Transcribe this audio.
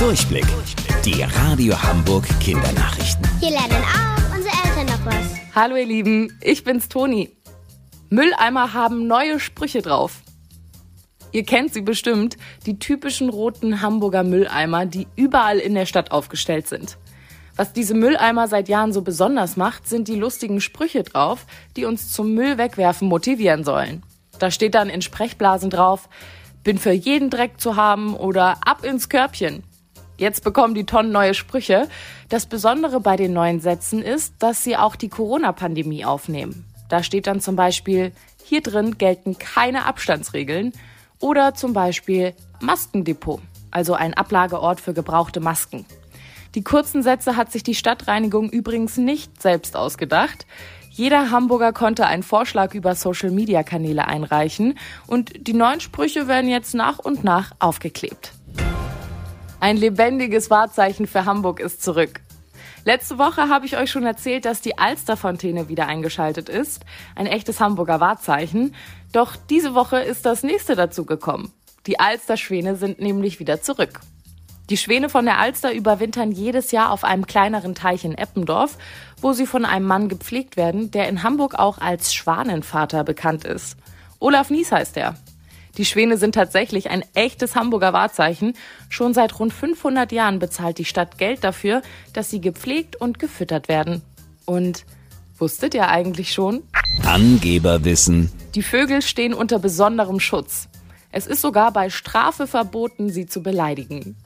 Durchblick. Die Radio Hamburg Kindernachrichten. Hier lernen auch unsere Eltern noch was. Hallo ihr Lieben, ich bin's Toni. Mülleimer haben neue Sprüche drauf. Ihr kennt sie bestimmt, die typischen roten Hamburger Mülleimer, die überall in der Stadt aufgestellt sind. Was diese Mülleimer seit Jahren so besonders macht, sind die lustigen Sprüche drauf, die uns zum Müll wegwerfen motivieren sollen. Da steht dann in Sprechblasen drauf, bin für jeden Dreck zu haben oder ab ins Körbchen. Jetzt bekommen die Tonnen neue Sprüche. Das Besondere bei den neuen Sätzen ist, dass sie auch die Corona-Pandemie aufnehmen. Da steht dann zum Beispiel, hier drin gelten keine Abstandsregeln oder zum Beispiel Maskendepot, also ein Ablageort für gebrauchte Masken. Die kurzen Sätze hat sich die Stadtreinigung übrigens nicht selbst ausgedacht. Jeder Hamburger konnte einen Vorschlag über Social-Media-Kanäle einreichen und die neuen Sprüche werden jetzt nach und nach aufgeklebt. Ein lebendiges Wahrzeichen für Hamburg ist zurück. Letzte Woche habe ich euch schon erzählt, dass die Alsterfontäne wieder eingeschaltet ist. Ein echtes Hamburger Wahrzeichen. Doch diese Woche ist das nächste dazu gekommen. Die Alsterschwäne sind nämlich wieder zurück. Die Schwäne von der Alster überwintern jedes Jahr auf einem kleineren Teich in Eppendorf, wo sie von einem Mann gepflegt werden, der in Hamburg auch als Schwanenvater bekannt ist. Olaf Nies heißt er. Die Schwäne sind tatsächlich ein echtes Hamburger Wahrzeichen. Schon seit rund 500 Jahren bezahlt die Stadt Geld dafür, dass sie gepflegt und gefüttert werden. Und wusstet ihr eigentlich schon? Angeberwissen. Die Vögel stehen unter besonderem Schutz. Es ist sogar bei Strafe verboten, sie zu beleidigen.